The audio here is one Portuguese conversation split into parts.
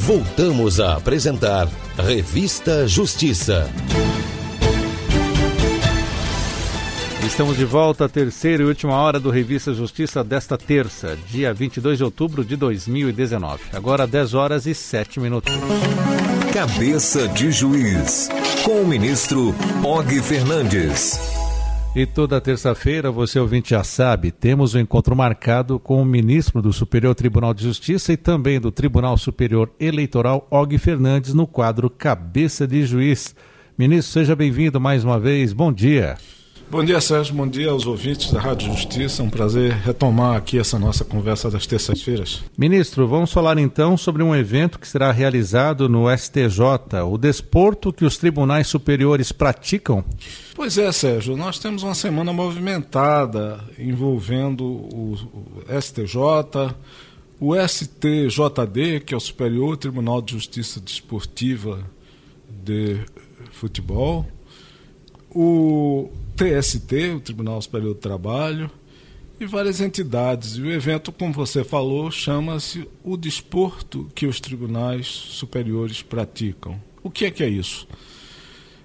Voltamos a apresentar Revista Justiça. Estamos de volta à terceira e última hora do Revista Justiça desta terça, dia 22 de outubro de 2019. Agora 10 horas e 7 minutos. Cabeça de Juiz, com o ministro Og Fernandes. E toda terça-feira, você ouvinte já sabe, temos um encontro marcado com o ministro do Superior Tribunal de Justiça e também do Tribunal Superior Eleitoral, Og Fernandes, no quadro Cabeça de Juiz. Ministro, seja bem-vindo mais uma vez. Bom dia. Bom dia, Sérgio. Bom dia aos ouvintes da Rádio Justiça. É um prazer retomar aqui essa nossa conversa das terças-feiras. Ministro, vamos falar então sobre um evento que será realizado no STJ, o desporto que os tribunais superiores praticam. Pois é, Sérgio. Nós temos uma semana movimentada envolvendo o STJ, o STJD, que é o Superior Tribunal de Justiça Desportiva de Futebol, o TST, o Tribunal Superior do Trabalho, e várias entidades. E o evento, como você falou, chama-se O Desporto que os Tribunais Superiores Praticam. O que é que é isso?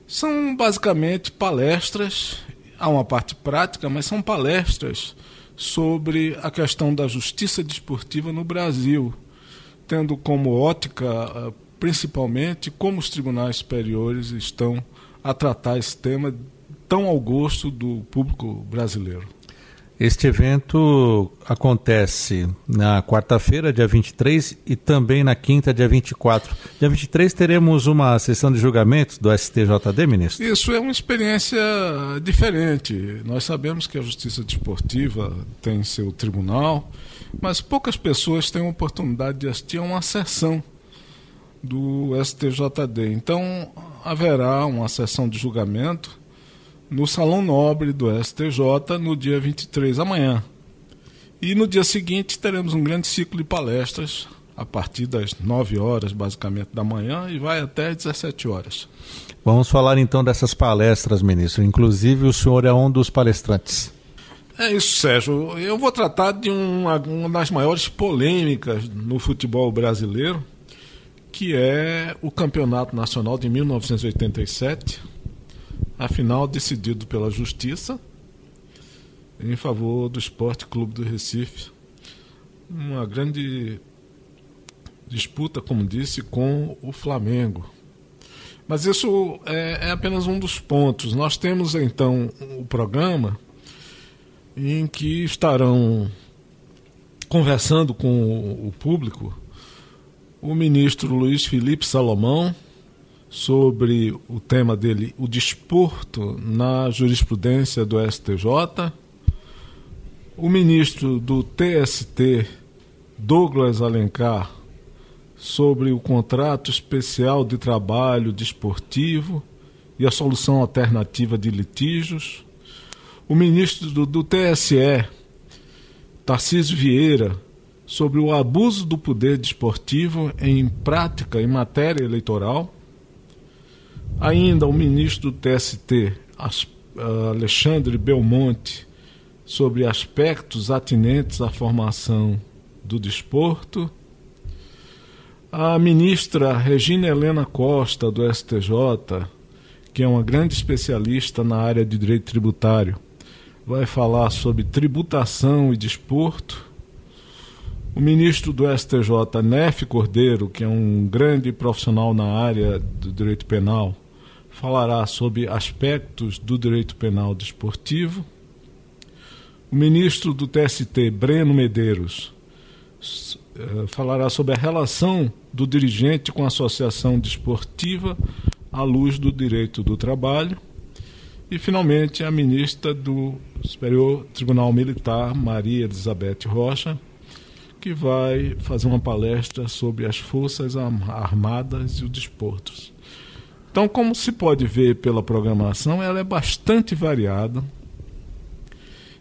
São basicamente palestras, há uma parte prática, mas são palestras sobre a questão da justiça desportiva no Brasil, tendo como ótica, eh, principalmente, como os tribunais superiores estão a tratar esse tema tão ao gosto do público brasileiro. Este evento acontece na quarta-feira, dia 23, e também na quinta, dia 24. Dia 23 teremos uma sessão de julgamentos do STJD, ministro? Isso é uma experiência diferente. Nós sabemos que a justiça desportiva tem seu tribunal, mas poucas pessoas têm a oportunidade de assistir a uma sessão do STJD. Então, haverá uma sessão de julgamento no Salão Nobre do STJ no dia 23, amanhã. E no dia seguinte teremos um grande ciclo de palestras a partir das 9 horas, basicamente, da manhã e vai até 17 horas. Vamos falar então dessas palestras, ministro. Inclusive, o senhor é um dos palestrantes. É isso, Sérgio. Eu vou tratar de uma, uma das maiores polêmicas no futebol brasileiro, que é o Campeonato Nacional de 1987 afinal decidido pela Justiça em favor do Esporte Clube do Recife. Uma grande disputa, como disse, com o Flamengo. Mas isso é, é apenas um dos pontos. Nós temos então o programa em que estarão conversando com o público o ministro Luiz Felipe Salomão, sobre o tema dele, o desporto na jurisprudência do STJ. O ministro do TST, Douglas Alencar, sobre o contrato especial de trabalho desportivo e a solução alternativa de litígios. O ministro do, do TSE, Tarcísio Vieira, sobre o abuso do poder desportivo em prática em matéria eleitoral. Ainda o ministro do TST, Alexandre Belmonte, sobre aspectos atinentes à formação do desporto. A ministra Regina Helena Costa, do STJ, que é uma grande especialista na área de direito tributário, vai falar sobre tributação e desporto. O ministro do STJ, Nef Cordeiro, que é um grande profissional na área do direito penal, falará sobre aspectos do direito penal desportivo. O ministro do TST, Breno Medeiros, eh, falará sobre a relação do dirigente com a associação desportiva à luz do direito do trabalho. E, finalmente, a ministra do Superior Tribunal Militar, Maria Elizabeth Rocha, que vai fazer uma palestra sobre as Forças Armadas e os desportos. Então, como se pode ver pela programação, ela é bastante variada,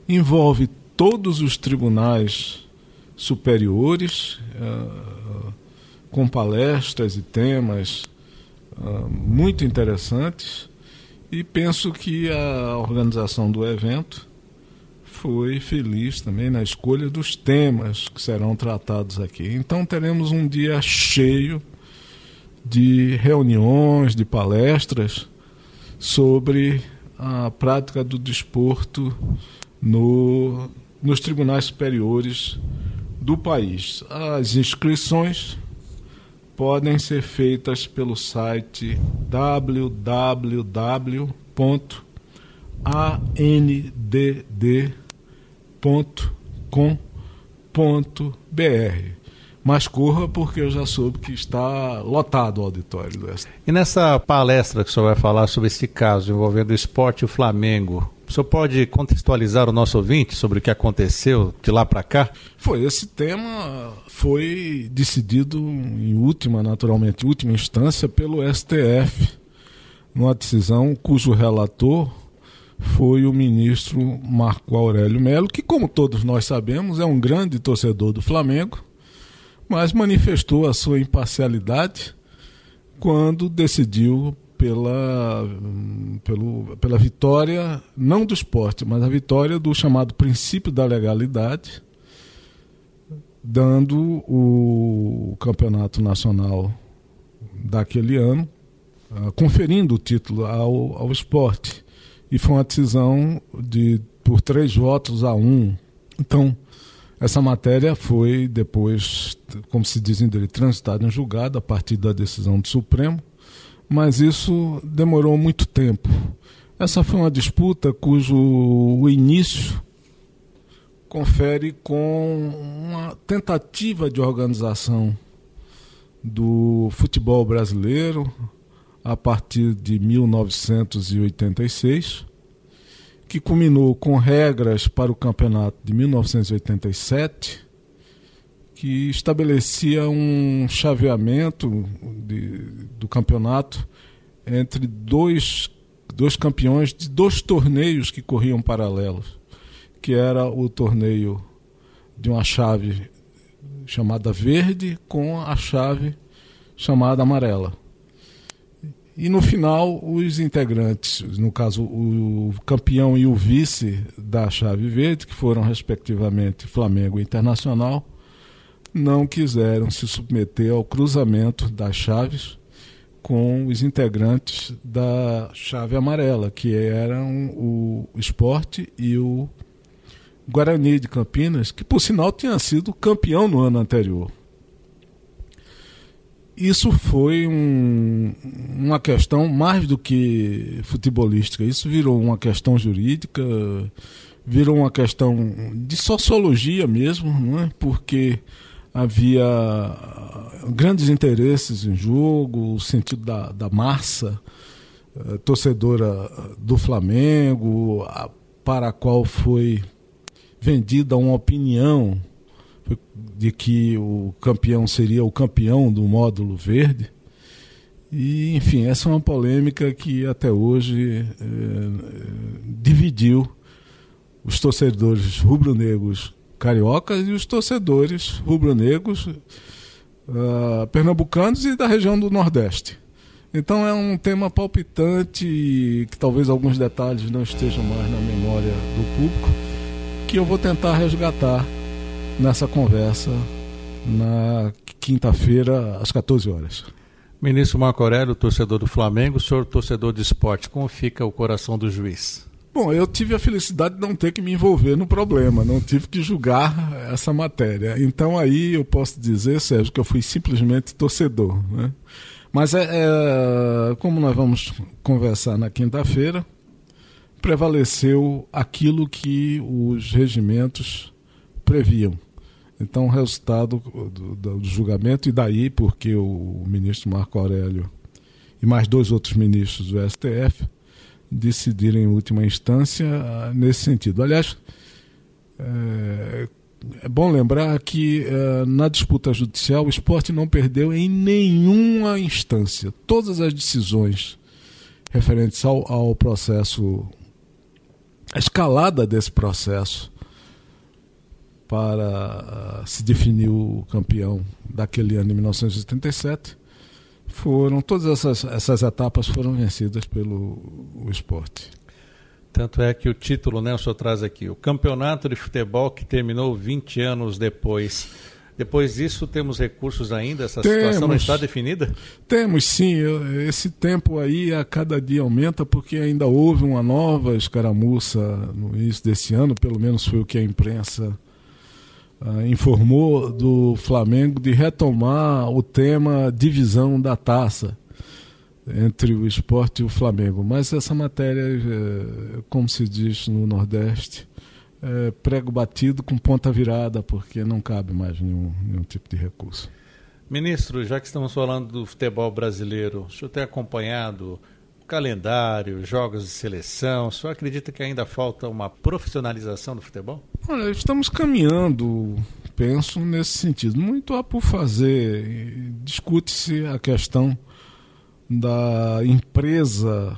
envolve todos os tribunais superiores, uh, com palestras e temas uh, muito interessantes, e penso que a organização do evento foi feliz também na escolha dos temas que serão tratados aqui. Então, teremos um dia cheio de reuniões, de palestras sobre a prática do desporto no, nos tribunais superiores do país. As inscrições podem ser feitas pelo site www.andd.com.br mas corra porque eu já soube que está lotado o auditório do STF. E nessa palestra que o senhor vai falar sobre esse caso envolvendo o esporte e o Flamengo, o senhor pode contextualizar o nosso ouvinte sobre o que aconteceu de lá para cá? Foi, esse tema foi decidido em última, naturalmente, última instância pelo STF, numa decisão cujo relator foi o ministro Marco Aurélio Melo, que, como todos nós sabemos, é um grande torcedor do Flamengo mas manifestou a sua imparcialidade quando decidiu pela, pelo, pela vitória, não do esporte, mas a vitória do chamado princípio da legalidade, dando o campeonato nacional daquele ano, uh, conferindo o título ao, ao esporte. E foi uma decisão de, por três votos a um. Então, essa matéria foi depois, como se diz em direito, transitada em julgado a partir da decisão do Supremo, mas isso demorou muito tempo. Essa foi uma disputa cujo início confere com uma tentativa de organização do futebol brasileiro a partir de 1986 que culminou com regras para o campeonato de 1987, que estabelecia um chaveamento de, do campeonato entre dois, dois campeões de dois torneios que corriam paralelos, que era o torneio de uma chave chamada verde com a chave chamada amarela. E no final, os integrantes, no caso o campeão e o vice da chave verde, que foram respectivamente Flamengo e Internacional, não quiseram se submeter ao cruzamento das chaves com os integrantes da chave amarela, que eram o esporte e o Guarani de Campinas, que por sinal tinha sido campeão no ano anterior isso foi um, uma questão mais do que futebolística. Isso virou uma questão jurídica, virou uma questão de sociologia mesmo, não é? porque havia grandes interesses em jogo, o sentido da, da massa eh, torcedora do Flamengo, a, para a qual foi vendida uma opinião de que o campeão seria o campeão do módulo verde. E, enfim, essa é uma polêmica que até hoje é, dividiu os torcedores rubro-negros cariocas e os torcedores rubro-negros uh, pernambucanos e da região do Nordeste. Então é um tema palpitante que talvez alguns detalhes não estejam mais na memória do público, que eu vou tentar resgatar nessa conversa na quinta-feira, às 14 horas. Ministro Marco Aurélio, torcedor do Flamengo, senhor torcedor de esporte, como fica o coração do juiz? Bom, eu tive a felicidade de não ter que me envolver no problema, não tive que julgar essa matéria. Então aí eu posso dizer, Sérgio, que eu fui simplesmente torcedor. Né? Mas é, é, como nós vamos conversar na quinta-feira, prevaleceu aquilo que os regimentos previam. Então, o resultado do, do, julgamento, e daí porque o ministro Marco Aurélio e mais dois outros ministros do STF decidiram em última instância nesse sentido. Aliás, é, é bom lembrar que é, na disputa judicial o esporte não perdeu em nenhuma instância. Todas as decisões referentes ao, ao processo, a escalada desse processo para uh, se definir o campeão daquele ano de 1987 foram todas essas, essas etapas foram vencidas pelo o esporte. Tanto é que o título, né, o senhor traz aqui, o campeonato de futebol que terminou 20 anos depois. Depois disso, temos recursos ainda? Essa temos, situação não está definida? Temos sim. Esse tempo aí a cada dia aumenta porque ainda houve uma nova escaramuça no início desse ano, pelo menos foi o que a imprensa uh, informou do Flamengo de retomar o tema divisão da taça entre o esporte e o Flamengo. Mas essa matéria, eh, como se diz no Nordeste, é, prego batido com ponta virada, porque não cabe mais nenhum, nenhum tipo de recurso. Ministro, já que estamos falando do futebol brasileiro, o senhor tem acompanhado calendário, jogos de seleção, senhor acredita que ainda falta uma profissionalização do futebol? Olha, estamos caminhando, penso, nesse sentido. Muito há por fazer. Discute-se a questão da empresa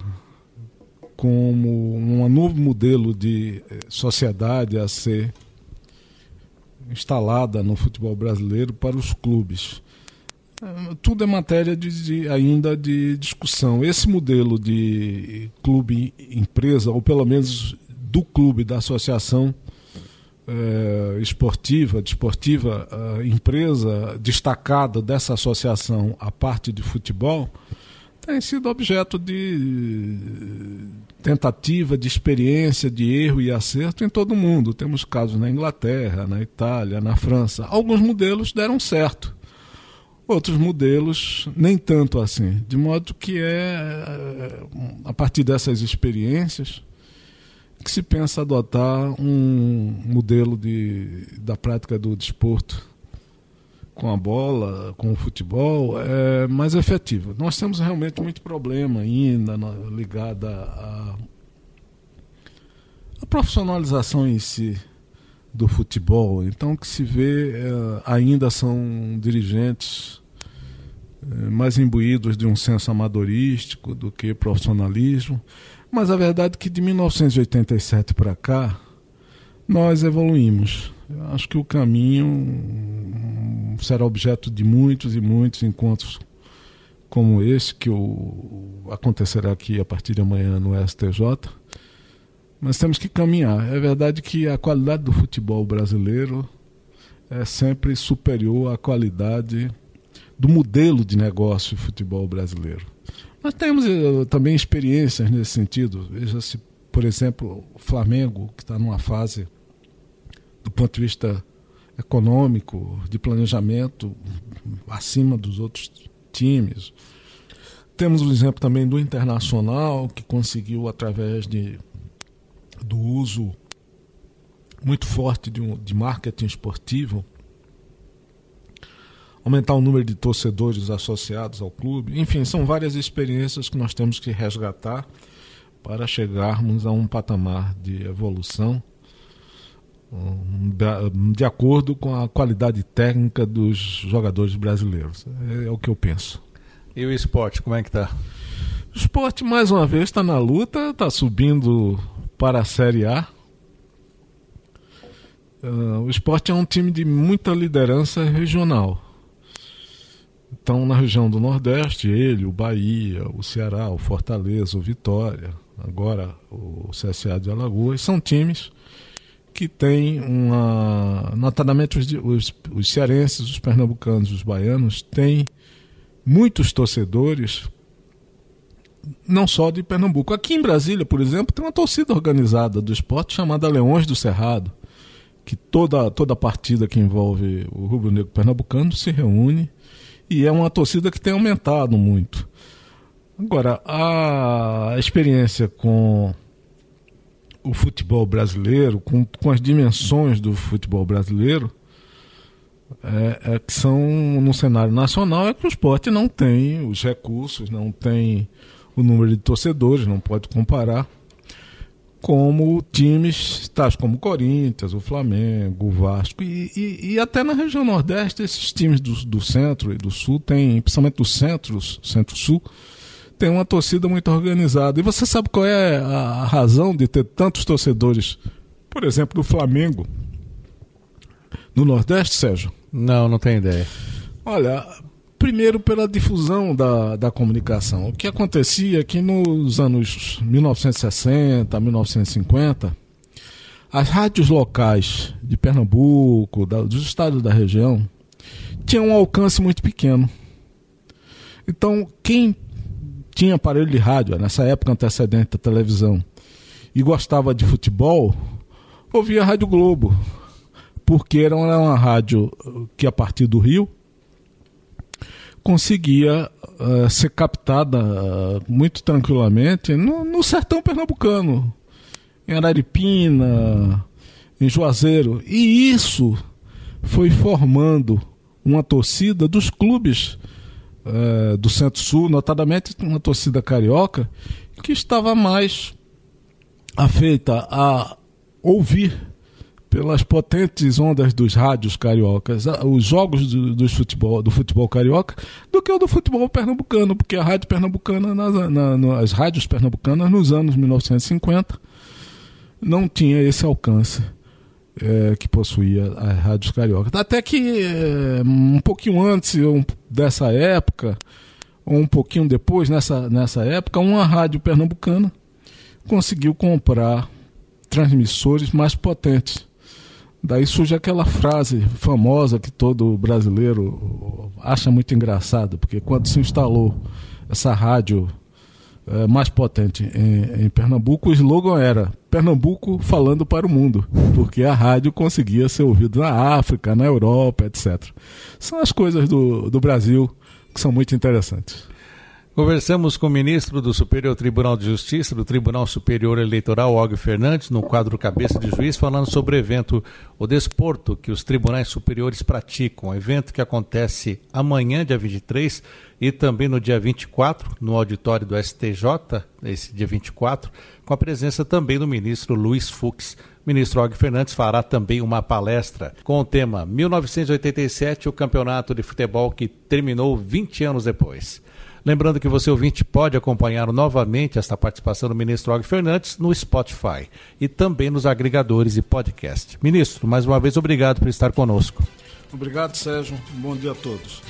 como um novo modelo de eh, sociedade a ser instalada no futebol brasileiro para os clubes. Eh, tudo é matéria de, de, ainda de discussão. Esse modelo de clube-empresa, ou pelo menos do clube, da associação eh, esportiva, desportiva, empresa destacada dessa associação, a parte de futebol, tem sido objeto de tentativa, de experiência, de erro e acerto em todo o mundo. Temos casos na Inglaterra, na Itália, na França. Alguns modelos deram certo. Outros modelos nem tanto assim. De modo que é a partir dessas experiências que se pensa adotar um modelo de, da prática do desporto com a bola, com o futebol, é mais efetiva. Nós temos realmente muito problema ainda ligado à, à profissionalização em si do futebol. Então, o que se vê é, ainda são dirigentes é, mais imbuídos de um senso amadorístico do que profissionalismo. Mas a verdade é que de 1987 para cá, nós evoluímos. Eu acho que o caminho será objeto de muitos e muitos encontros como esse que o, acontecerá aqui a partir de amanhã no STJ. Mas temos que caminhar. É verdade que a qualidade do futebol brasileiro é sempre superior à qualidade do modelo de negócio do futebol brasileiro. Nós temos uh, também experiências nesse sentido. Veja-se, por exemplo, o Flamengo, que está numa fase do ponto de vista econômico, de planejamento, acima dos outros times. Temos o exemplo também do Internacional, que conseguiu, através de, do uso muito forte de, um, de marketing esportivo, aumentar o número de torcedores associados ao clube. Enfim, são várias experiências que nós temos que resgatar para chegarmos a um patamar de evolução de acordo com a qualidade técnica dos jogadores brasileiros. É, o que eu penso. E o esporte, como é que está? O esporte, mais uma vez, está na luta, está subindo para a Série A. Uh, o esporte é um time de muita liderança regional. Então, na região do Nordeste, ele, o Bahia, o Ceará, o Fortaleza, o Vitória, agora o CSA de Alagoas, são times que tem uma. Notadamente os, os, os cearenses, os pernambucanos, os baianos, têm muitos torcedores, não só de Pernambuco. Aqui em Brasília, por exemplo, tem uma torcida organizada do esporte chamada Leões do Cerrado, que toda, toda partida que envolve o Rubro Negro Pernambucano se reúne e é uma torcida que tem aumentado muito. Agora, a experiência com o futebol brasileiro, com, com as dimensões do futebol brasileiro, é, é, que são no cenário nacional, é que o esporte não tem os recursos, não tem o número de torcedores, não pode comparar como times tais como o Corinthians, o Flamengo, o Vasco e, e, e, até na região Nordeste esses times do, do centro e do sul têm, principalmente do centro, centro-sul, tem uma torcida muito organizada. E você sabe qual é a razão de ter tantos torcedores, por exemplo, do Flamengo no Nordeste, Sérgio? Não, não tenho ideia. Olha, primeiro pela difusão da, da comunicação. O que acontecia é que nos anos 1960, 1950, as rádios locais de Pernambuco, da, dos estados da região, tinha um alcance muito pequeno. Então, quem tinha aparelho de rádio, nessa época antecedente da televisão, e gostava de futebol, ouvia a Rádio Globo, porque era uma rádio que, a partir do Rio, conseguia uh, ser captada uh, muito tranquilamente no, no, sertão pernambucano, em Araripina, em Juazeiro. E isso foi formando uma torcida dos clubes uh, do Centro-Sul, notadamente uma torcida carioca, que estava mais afeita a ouvir pelas potentes ondas dos rádios cariocas, os jogos do, do, futebol, do futebol carioca, do que o do futebol pernambucano, porque a rádio pernambucana, nas, na, nas rádios pernambucanas, nos anos 1950, não tinha esse alcance é, que possuía as rádios cariocas. Até que é, um pouquinho antes um, dessa época, ou um pouquinho depois, nessa, nessa época, uma rádio pernambucana conseguiu comprar transmissores mais potentes. Daí surge aquela frase famosa que todo brasileiro acha muito engraçado, porque quando se instalou essa rádio é, mais potente em, em, Pernambuco, o slogan era Pernambuco falando para o mundo, porque a rádio conseguia ser ouvida na África, na Europa, etc. São as coisas do, do Brasil que são muito interessantes. Conversamos com o ministro do Superior Tribunal de Justiça, do Tribunal Superior Eleitoral, Og Fernandes, no quadro Cabeça de Juiz, falando sobre o evento O Desporto, que os tribunais superiores praticam. Um evento que acontece amanhã, dia 23, e também no dia 24, no auditório do STJ, esse dia 24, com a presença também do ministro Luiz Fux. Ministro Og Fernandes fará também uma palestra com o tema 1987, o campeonato de futebol que terminou 20 anos depois. Lembrando que você ouvinte pode acompanhar novamente esta participação do ministro Og Fernandes no Spotify e também nos agregadores e podcast. Ministro, mais uma vez obrigado por estar conosco. Obrigado, Sérgio. Bom dia a todos.